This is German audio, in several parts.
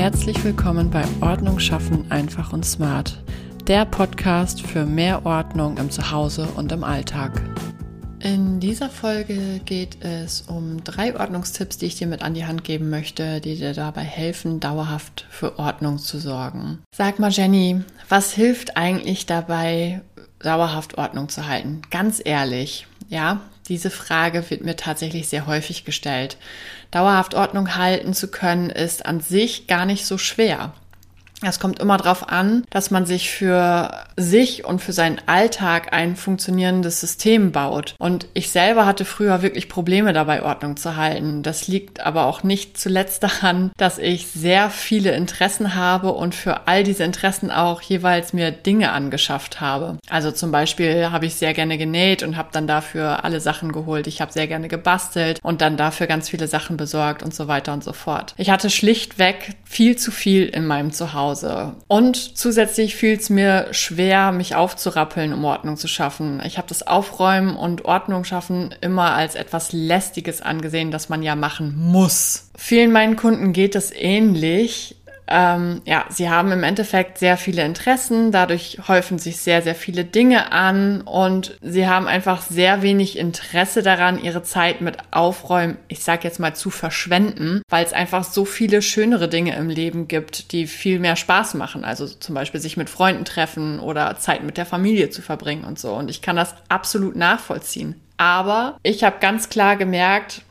Herzlich willkommen bei Ordnung schaffen einfach und smart, der Podcast für mehr Ordnung im Zuhause und im Alltag. In dieser Folge geht es um drei Ordnungstipps, die ich dir mit an die Hand geben möchte, die dir dabei helfen, dauerhaft für Ordnung zu sorgen. Sag mal, Jenny, was hilft eigentlich dabei, dauerhaft Ordnung zu halten? Ganz ehrlich, ja, diese Frage wird mir tatsächlich sehr häufig gestellt. Dauerhaft Ordnung halten zu können, ist an sich gar nicht so schwer. Es kommt immer darauf an, dass man sich für sich und für seinen Alltag ein funktionierendes System baut. Und ich selber hatte früher wirklich Probleme dabei, Ordnung zu halten. Das liegt aber auch nicht zuletzt daran, dass ich sehr viele Interessen habe und für all diese Interessen auch jeweils mir Dinge angeschafft habe. Also zum Beispiel habe ich sehr gerne genäht und habe dann dafür alle Sachen geholt. Ich habe sehr gerne gebastelt und dann dafür ganz viele Sachen besorgt und so weiter und so fort. Ich hatte schlichtweg viel zu viel in meinem Zuhause. Hause. Und zusätzlich fiel es mir schwer, mich aufzurappeln, um Ordnung zu schaffen. Ich habe das Aufräumen und Ordnung schaffen immer als etwas Lästiges angesehen, das man ja machen muss. Vielen meinen Kunden geht es ähnlich. Ähm, ja, sie haben im Endeffekt sehr viele Interessen, dadurch häufen sich sehr, sehr viele Dinge an und sie haben einfach sehr wenig Interesse daran, ihre Zeit mit Aufräumen, ich sag jetzt mal, zu verschwenden, weil es einfach so viele schönere Dinge im Leben gibt, die viel mehr Spaß machen. Also zum Beispiel sich mit Freunden treffen oder Zeit mit der Familie zu verbringen und so. Und ich kann das absolut nachvollziehen. Aber ich habe ganz klar gemerkt,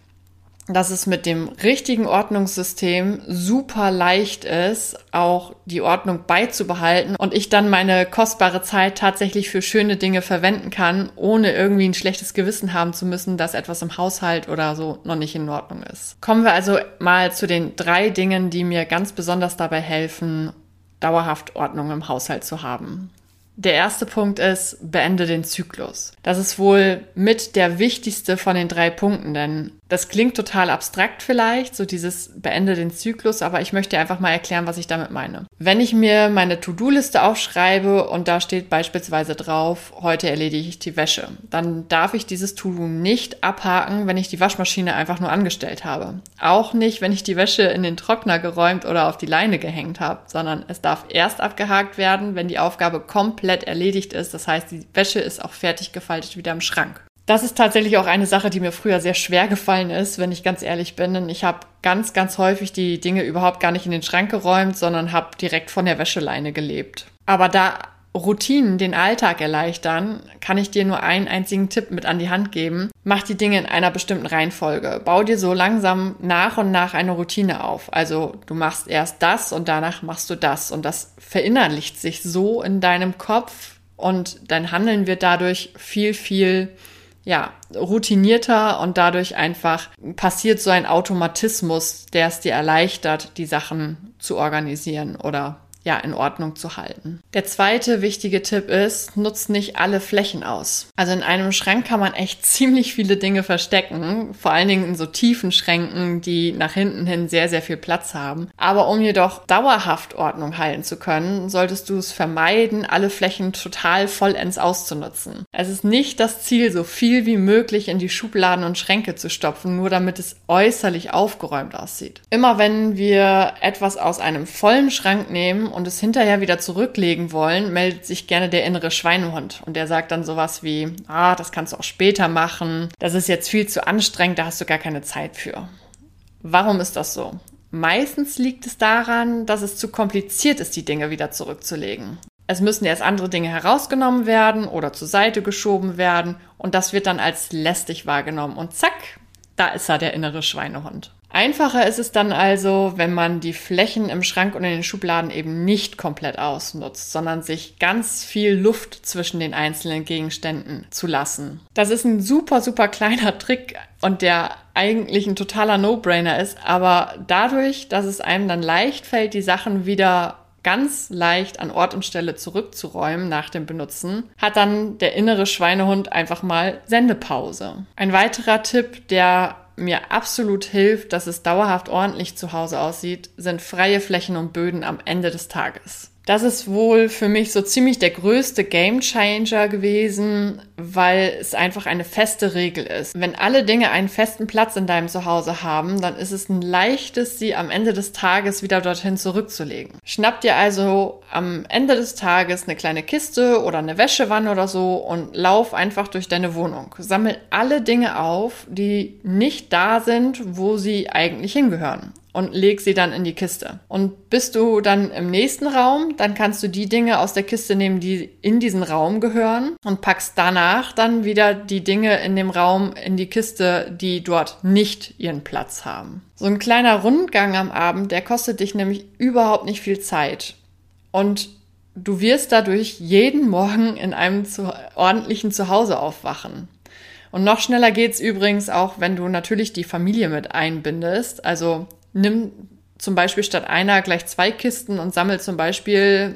dass es mit dem richtigen Ordnungssystem super leicht ist, auch die Ordnung beizubehalten und ich dann meine kostbare Zeit tatsächlich für schöne Dinge verwenden kann, ohne irgendwie ein schlechtes Gewissen haben zu müssen, dass etwas im Haushalt oder so noch nicht in Ordnung ist. Kommen wir also mal zu den drei Dingen, die mir ganz besonders dabei helfen, dauerhaft Ordnung im Haushalt zu haben. Der erste Punkt ist, beende den Zyklus. Das ist wohl mit der wichtigste von den drei Punkten, denn das klingt total abstrakt vielleicht, so dieses beende den Zyklus, aber ich möchte einfach mal erklären, was ich damit meine. Wenn ich mir meine To-Do-Liste aufschreibe und da steht beispielsweise drauf, heute erledige ich die Wäsche, dann darf ich dieses To-Do nicht abhaken, wenn ich die Waschmaschine einfach nur angestellt habe. Auch nicht, wenn ich die Wäsche in den Trockner geräumt oder auf die Leine gehängt habe, sondern es darf erst abgehakt werden, wenn die Aufgabe komplett erledigt ist. Das heißt, die Wäsche ist auch fertig gefaltet wieder im Schrank. Das ist tatsächlich auch eine Sache, die mir früher sehr schwer gefallen ist, wenn ich ganz ehrlich bin. Denn ich habe ganz, ganz häufig die Dinge überhaupt gar nicht in den Schrank geräumt, sondern habe direkt von der Wäscheleine gelebt. Aber da Routinen den Alltag erleichtern, kann ich dir nur einen einzigen Tipp mit an die Hand geben. Mach die Dinge in einer bestimmten Reihenfolge. Bau dir so langsam nach und nach eine Routine auf. Also du machst erst das und danach machst du das. Und das verinnerlicht sich so in deinem Kopf und dein Handeln wird dadurch viel, viel ja, routinierter und dadurch einfach passiert so ein Automatismus, der es dir erleichtert, die Sachen zu organisieren oder ja, in Ordnung zu halten. Der zweite wichtige Tipp ist, nutzt nicht alle Flächen aus. Also in einem Schrank kann man echt ziemlich viele Dinge verstecken, vor allen Dingen in so tiefen Schränken, die nach hinten hin sehr, sehr viel Platz haben. Aber um jedoch dauerhaft Ordnung halten zu können, solltest du es vermeiden, alle Flächen total vollends auszunutzen. Es ist nicht das Ziel, so viel wie möglich in die Schubladen und Schränke zu stopfen, nur damit es äußerlich aufgeräumt aussieht. Immer wenn wir etwas aus einem vollen Schrank nehmen und es hinterher wieder zurücklegen wollen, meldet sich gerne der innere Schweinehund. Und der sagt dann sowas wie, ah, das kannst du auch später machen, das ist jetzt viel zu anstrengend, da hast du gar keine Zeit für. Warum ist das so? Meistens liegt es daran, dass es zu kompliziert ist, die Dinge wieder zurückzulegen. Es müssen erst andere Dinge herausgenommen werden oder zur Seite geschoben werden und das wird dann als lästig wahrgenommen und zack, da ist er der innere Schweinehund. Einfacher ist es dann also, wenn man die Flächen im Schrank und in den Schubladen eben nicht komplett ausnutzt, sondern sich ganz viel Luft zwischen den einzelnen Gegenständen zu lassen. Das ist ein super, super kleiner Trick und der eigentlich ein totaler No-Brainer ist, aber dadurch, dass es einem dann leicht fällt, die Sachen wieder ganz leicht an Ort und Stelle zurückzuräumen nach dem Benutzen, hat dann der innere Schweinehund einfach mal Sendepause. Ein weiterer Tipp, der mir absolut hilft, dass es dauerhaft ordentlich zu Hause aussieht, sind freie Flächen und Böden am Ende des Tages. Das ist wohl für mich so ziemlich der größte Gamechanger gewesen, weil es einfach eine feste Regel ist. Wenn alle Dinge einen festen Platz in deinem Zuhause haben, dann ist es ein leichtes, sie am Ende des Tages wieder dorthin zurückzulegen. Schnapp dir also am Ende des Tages eine kleine Kiste oder eine Wäschewanne oder so und lauf einfach durch deine Wohnung. Sammel alle Dinge auf, die nicht da sind, wo sie eigentlich hingehören und leg sie dann in die Kiste. Und bist du dann im nächsten Raum, dann kannst du die Dinge aus der Kiste nehmen, die in diesen Raum gehören und packst danach dann wieder die Dinge in dem Raum in die Kiste, die dort nicht ihren Platz haben. So ein kleiner Rundgang am Abend, der kostet dich nämlich überhaupt nicht viel Zeit. Und du wirst dadurch jeden Morgen in einem zu ordentlichen Zuhause aufwachen. Und noch schneller geht's übrigens auch, wenn du natürlich die Familie mit einbindest. Also nimm zum Beispiel statt einer gleich zwei Kisten und sammel zum Beispiel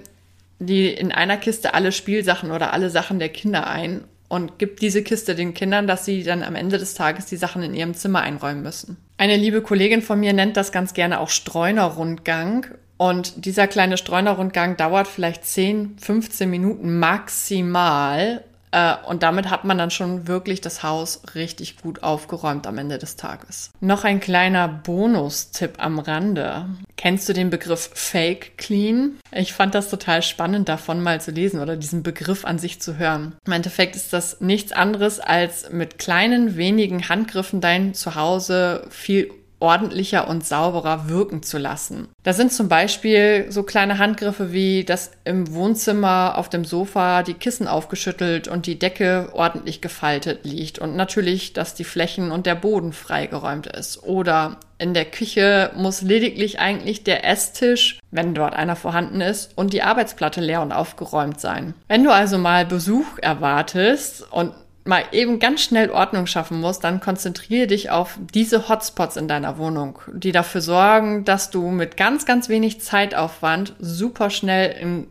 die in einer Kiste alle Spielsachen oder alle Sachen der Kinder ein und gib diese Kiste den Kindern, dass sie dann am Ende des Tages die Sachen in ihrem Zimmer einräumen müssen. Eine liebe Kollegin von mir nennt das ganz gerne auch Streunerrundgang. Und dieser kleine Streunerrundgang dauert vielleicht 10, 15 Minuten maximal. Äh, und damit hat man dann schon wirklich das Haus richtig gut aufgeräumt am Ende des Tages. Noch ein kleiner Bonustipp am Rande. Kennst du den Begriff Fake Clean? Ich fand das total spannend davon mal zu lesen oder diesen Begriff an sich zu hören. Im Endeffekt ist das nichts anderes als mit kleinen, wenigen Handgriffen dein Zuhause viel ordentlicher und sauberer wirken zu lassen. Da sind zum Beispiel so kleine Handgriffe wie, dass im Wohnzimmer auf dem Sofa die Kissen aufgeschüttelt und die Decke ordentlich gefaltet liegt und natürlich, dass die Flächen und der Boden freigeräumt ist. Oder in der Küche muss lediglich eigentlich der Esstisch, wenn dort einer vorhanden ist, und die Arbeitsplatte leer und aufgeräumt sein. Wenn du also mal Besuch erwartest und mal eben ganz schnell Ordnung schaffen musst, dann konzentriere dich auf diese Hotspots in deiner Wohnung, die dafür sorgen, dass du mit ganz, ganz wenig Zeitaufwand super schnell ein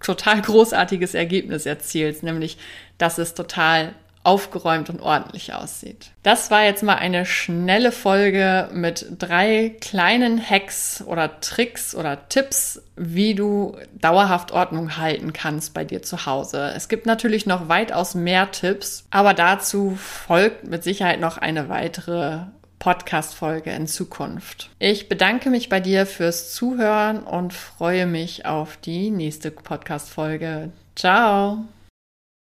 total großartiges Ergebnis erzielst, nämlich dass es total aufgeräumt und ordentlich aussieht. Das war jetzt mal eine schnelle Folge mit drei kleinen Hacks oder Tricks oder Tipps, wie du dauerhaft Ordnung halten kannst bei dir zu Hause. Es gibt natürlich noch weitaus mehr Tipps, aber dazu folgt mit Sicherheit noch eine weitere Podcast-Folge in Zukunft. Ich bedanke mich bei dir fürs Zuhören und freue mich auf die nächste Podcast-Folge. Ciao!